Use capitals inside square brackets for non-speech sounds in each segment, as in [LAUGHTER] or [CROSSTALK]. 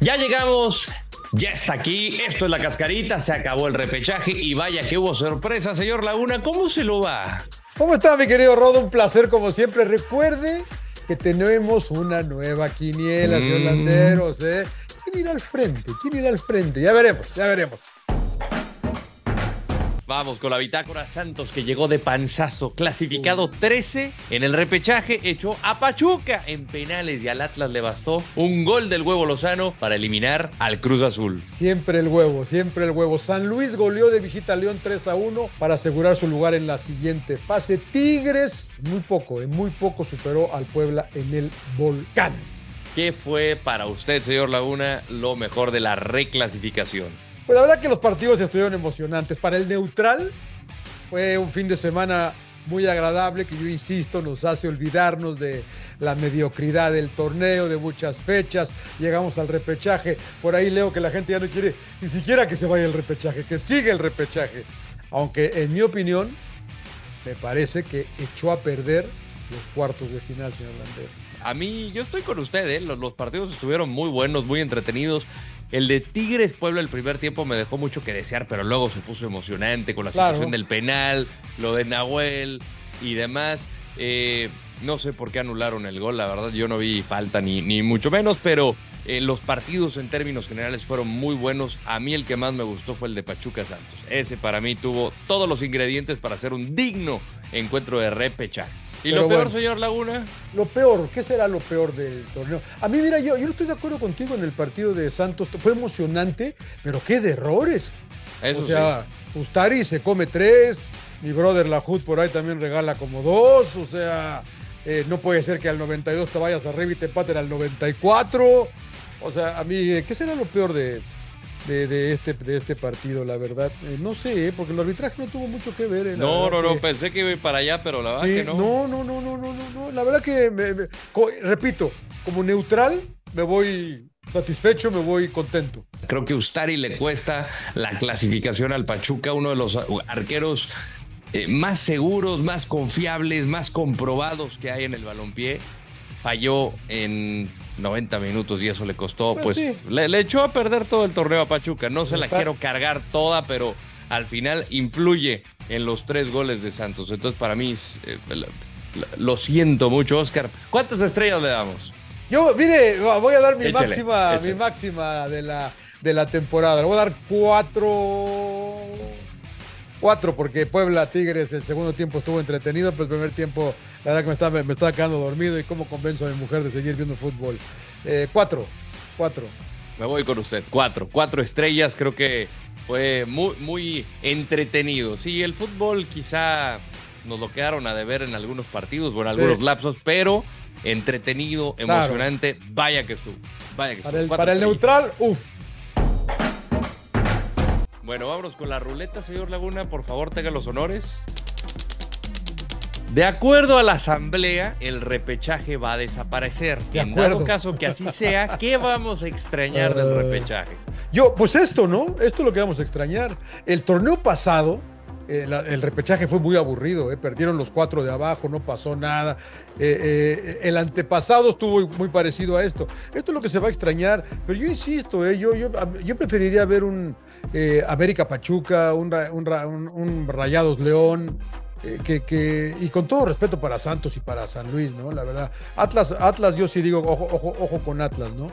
Ya llegamos, ya está aquí, esto es la cascarita, se acabó el repechaje y vaya que hubo sorpresa, señor Laguna, ¿cómo se lo va? ¿Cómo está mi querido Rodo? Un placer como siempre. Recuerde que tenemos una nueva quiniela, señor Mm. Landeros, ¿eh? ¿Quién irá al frente? ¿Quién irá al frente? Ya veremos, ya veremos. Vamos con la bitácora Santos que llegó de panzazo, clasificado 13 en el repechaje, echó a Pachuca en penales y al Atlas le bastó un gol del huevo Lozano para eliminar al Cruz Azul. Siempre el huevo, siempre el huevo. San Luis goleó de visita a León 3 a 1 para asegurar su lugar en la siguiente fase. Tigres, muy poco, en muy poco superó al Puebla en el volcán. ¿Qué fue para usted, señor Laguna, lo mejor de la reclasificación? Pues la verdad que los partidos estuvieron emocionantes. Para el neutral fue un fin de semana muy agradable que yo insisto nos hace olvidarnos de la mediocridad del torneo, de muchas fechas. Llegamos al repechaje. Por ahí leo que la gente ya no quiere ni siquiera que se vaya el repechaje, que siga el repechaje. Aunque en mi opinión me parece que echó a perder los cuartos de final, señor Landero. A mí, yo estoy con usted, ¿eh? los partidos estuvieron muy buenos, muy entretenidos. El de Tigres Puebla el primer tiempo me dejó mucho que desear, pero luego se puso emocionante con la Claro. situación del penal, lo de Nahuel y demás. Eh, no sé por qué anularon el gol, la verdad yo no vi falta ni, ni mucho menos, pero eh, los partidos en términos generales fueron muy buenos. A mí el que más me gustó fue el de Pachuca Santos. Ese para mí tuvo todos los ingredientes para ser un digno encuentro de repechaje. ¿Y Pero lo peor, bueno. señor Laguna? Lo peor, ¿qué será lo peor del torneo? A mí, mira, yo, yo no estoy de acuerdo contigo en el partido de Santos. Fue emocionante, pero qué de errores. Eso o sea, Ustari se come tres, mi brother Lahut por ahí también regala como dos, o sea, eh, no puede ser que al 92 te vayas arriba y te empaten al 94. O sea, a mí, ¿qué será lo peor de, de, de este, de este partido, la verdad? Eh, no sé, eh, porque el arbitraje no tuvo mucho que ver. eh, No, no, no, que- pensé que iba a ir para allá, pero la verdad Sí, que no. no, no, no, no, no, no, no. La verdad que, me- me- co- repito, como neutral, me voy satisfecho, me voy contento. Creo que Ustari le cuesta la clasificación al Pachuca, uno de los arqueros eh, más seguros, más confiables, más comprobados que hay en el balompié. Falló en 90 minutos y eso le costó, Pues pues, sí. le, le echó a perder todo el torneo a Pachuca. No se la quiero cargar toda, pero al final influye en los tres goles de Santos. Entonces, para mí, es, eh, lo siento mucho, Oscar. ¿Cuántas estrellas le damos? Yo, mire, voy a dar mi Échale, máxima, échale. mi máxima de la, de la temporada. Le voy a dar cuatro. Cuatro, porque Puebla Tigres el segundo tiempo estuvo entretenido, pero el primer tiempo, la verdad que me estaba, me estaba quedando dormido y cómo convenzo a mi mujer de seguir viendo fútbol. Eh, cuatro, cuatro. Me voy con usted. Cuatro. Cuatro estrellas. Creo que fue muy, muy entretenido. Sí, el fútbol quizá nos lo quedaron a deber en algunos partidos o en algunos Sí. lapsos, pero entretenido, Claro. emocionante. Vaya que estuvo. Vaya que Para estuvo. el, para el neutral, uff. Bueno, vámonos con la ruleta, señor Laguna. Por favor, tenga los honores. De acuerdo a la asamblea, el repechaje va a desaparecer. De en acuerdo. dado caso que así sea, ¿qué vamos a extrañar del Ah. repechaje? Yo, pues esto, ¿no? Esto es lo que vamos a extrañar. El torneo pasado, eh, el repechaje fue muy aburrido, ¿eh? perdieron los cuatro de abajo, no pasó nada. Eh, el antepasado estuvo muy parecido a esto. Esto es lo que se va a extrañar, pero yo insisto, yo, yo, yo preferiría ver un América Pachuca, un, un Ra- un- un Rayados León. que, que- y con todo respeto para Santos y para San Luis, ¿no? La verdad. Atlas, Atlas, yo sí digo, ojo, ojo, ojo con Atlas, ¿no?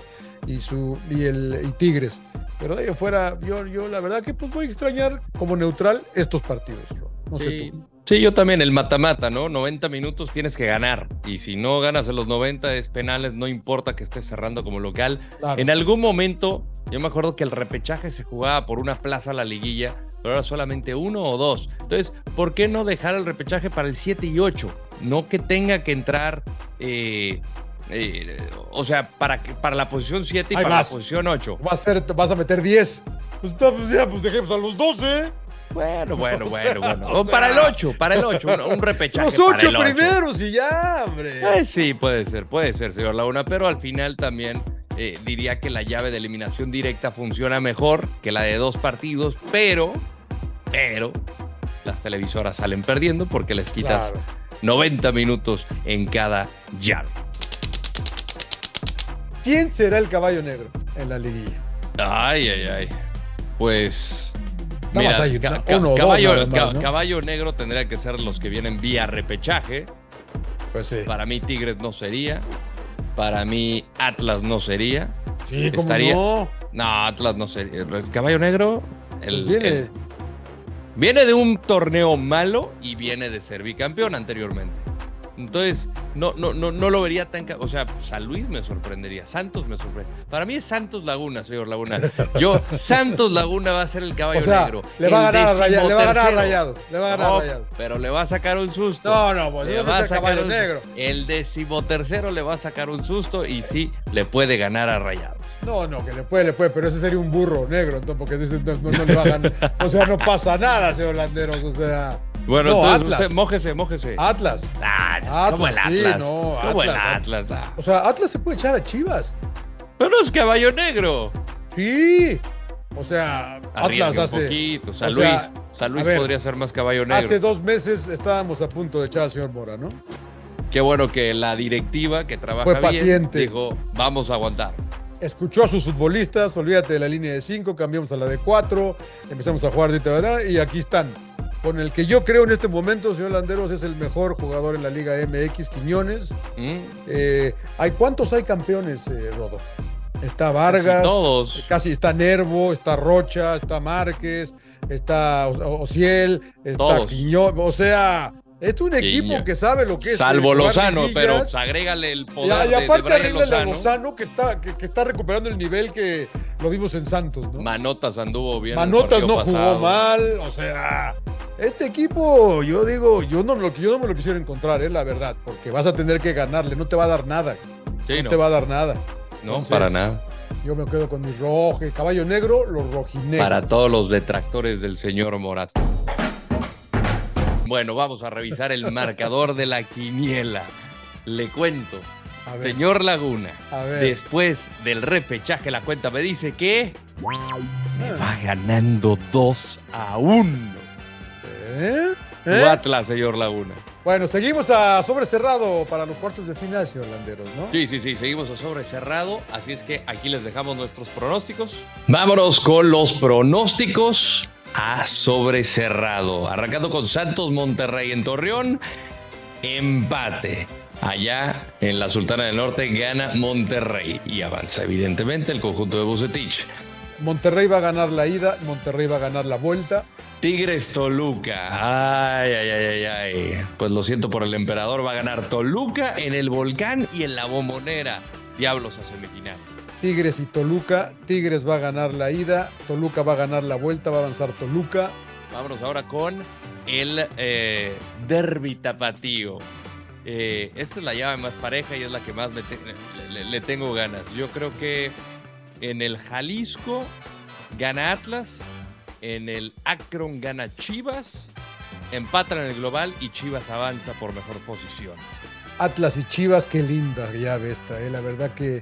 y su y el y Tigres. Pero de ahí afuera, yo, yo la verdad que pues voy a extrañar como neutral estos partidos. No sé Sí. tú. Sí, yo también, el mata-mata, ¿no? 90 minutos tienes que ganar. Y si no ganas en los 90 es penales, no importa que estés cerrando como local. Claro. En algún momento, yo me acuerdo que el repechaje se jugaba por una plaza a la liguilla, pero ahora solamente uno o dos. Entonces, ¿por qué no dejar el repechaje para el 7 y 8? no que tenga que entrar, eh, eh, o sea, para, para la posición 7 y Hay para más. la posición 8. Va a ser, vas a meter 10. Pues, pues, ya, pues dejemos a los 12. [LAUGHS] Bueno, bueno, bueno, bueno. o para el sea. 8, para el 8, un, un repechaje. Los para 8 el ocho. primeros y ya, hombre. Eh, sí, puede ser, puede ser, señor Laguna, pero al final también eh, diría que la llave de eliminación directa funciona mejor que la de dos partidos, pero, pero, las televisoras salen perdiendo porque les quitas Claro. 90 minutos en cada llave. ¿Quién será el caballo negro en la liguilla? Ay, ay, ay. Pues. Hay ca- uno dos caballo, nada más, ca- ¿no? caballo negro tendría que ser los que vienen vía repechaje. Pues sí. Para mí, Tigres no sería. Para mí, Atlas no sería. Sí, ¿cómo estaría- no? No, Atlas no sería. El caballo negro. El, Pues viene, el- viene de un torneo malo y viene de ser bicampeón anteriormente. Entonces, no, no, no, no lo vería tan. O sea, San Luis me sorprendería. Santos me sorprende. Para mí es Santos Laguna, señor Laguna. Yo, Santos Laguna va a ser el caballo o sea, negro. le va a ganar a Rayados. Le va a ganar. Rayados. Le va a ganar No, a Rayados. pero le va a sacar un susto. No, no, pues Le va a sacar caballo un- negro. El decimotercero le va a sacar un susto y sí, le puede ganar a Rayados. No, no, que le puede, le puede, pero ese sería un burro negro, entonces, porque dice, no, no- no le va a ganar. O sea, no pasa nada, señor Landeros. O sea, Bueno, No, entonces Atlas. usted, mójese, mójese. Atlas. Ah, Atlas, como el sí, Atlas. no, como el Atlas, Atlas. ah. O sea, Atlas se puede echar a Chivas. Pero es caballo negro. Sí. O sea, Arriesga Atlas un hace. poquito. San o Luis, sea, San Luis ver, podría ser más caballo negro. Hace dos meses estábamos a punto de echar al señor Mora, ¿no? Qué bueno que la directiva que trabaja Fue bien paciente. dijo, vamos a aguantar. Escuchó a sus futbolistas, olvídate de la línea de 5, cambiamos a la de 4, empezamos a jugar de y aquí están. Con el que yo creo en este momento, señor Landeros, es el mejor jugador en la Liga MX, Quiñones. ¿Mm? Eh, ¿hay, ¿Cuántos hay campeones, eh, Rodo? Está Casi Vargas, todos. casi está Nervo, está Rocha, está Márquez, está Ociel, está. Quiñones. O sea, es un equipo que sabe lo que es. Salvo eh, Lozano, pero pues, agrégale el poder y de- de, aparte el de Lozano. Lozano que está, que, que está recuperando el nivel que lo vimos en Santos, ¿no? Manotas anduvo bien. Manotas no jugó pasado. mal, o sea, este equipo, yo digo, yo no, lo, yo no me lo quisiera encontrar, es la verdad, porque vas a tener que ganarle, no te va a dar nada, Sí, no, no, te va a dar nada. no, Entonces, para nada. Yo me quedo con mis rojos, caballo negro, los rojinegros. Para todos los detractores del señor Morat. Bueno, vamos a revisar el marcador de la quiniela. Le cuento, ver, señor Laguna, después del repechaje, la cuenta me dice que me va ganando 2 a 1. ¿Eh? Tu ¿Eh? Atlas, señor Laguna. Bueno, seguimos a sobre cerrado para los cuartos de final, señor Landeros, ¿no? Sí, sí, sí, seguimos a sobre cerrado, así es que aquí les dejamos nuestros pronósticos. Vámonos con los pronósticos a sobre cerrado. Arrancando con Santos Monterrey en Torreón, empate. Allá en la Sultana del Norte gana Monterrey y avanza evidentemente el conjunto de Bucetich. Monterrey va a ganar la ida, Monterrey va a ganar la vuelta. Tigres Toluca. Ay, ay, ay, ay, ay. Pues lo siento por el emperador. Va a ganar Toluca en el volcán y en la bombonera. Diablos a semifinal. Tigres y Toluca. Tigres va a ganar la ida, Toluca va a ganar la vuelta, va a avanzar Toluca. Vámonos ahora con el eh, derby tapatío. Eh, esta es la llave más pareja y es la que más me te- le, le- le tengo ganas. Yo creo que en el Jalisco gana Atlas, en el Akron gana Chivas, empatan en el global y Chivas avanza por mejor posición. Atlas y Chivas, qué linda llave esta, eh. la verdad que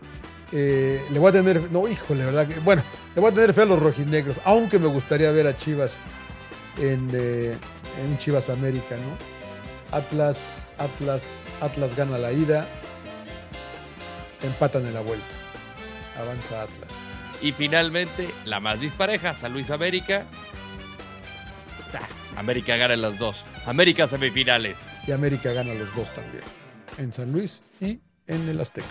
eh, le voy a tener, no, híjole, verdad que, bueno, le voy a tener fe a los rojinegros, aunque me gustaría ver a Chivas en, eh, en Chivas América, ¿no? Atlas, Atlas, Atlas gana la ida, empatan en la vuelta, avanza Atlas. Y finalmente, la más dispareja, San Luis América. Ah, América gana las dos. América semifinales. Y América gana los dos también, en San Luis y en el Azteca.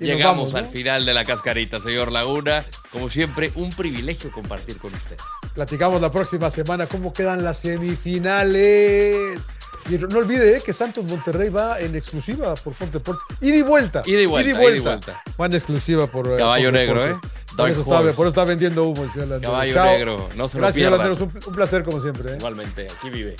Y Llegamos vamos, al final de la cascarita, señor Laguna. Como siempre, un privilegio compartir con usted. Platicamos la próxima semana cómo quedan las semifinales. Y no olvide eh, que Santos Monterrey va en exclusiva por Fonte y vuelta. Ida y vuelta, Ida ida y vuelta. Va en exclusiva por. eh, Caballo negro, Deportes. ¿eh? Por eso, está, Horse. por eso está vendiendo humo el señor Landeros. Caballo Chao. negro, no se lo Gracias, señor pierda. Landeros. Un, un placer como siempre. ¿eh? Igualmente, aquí vive.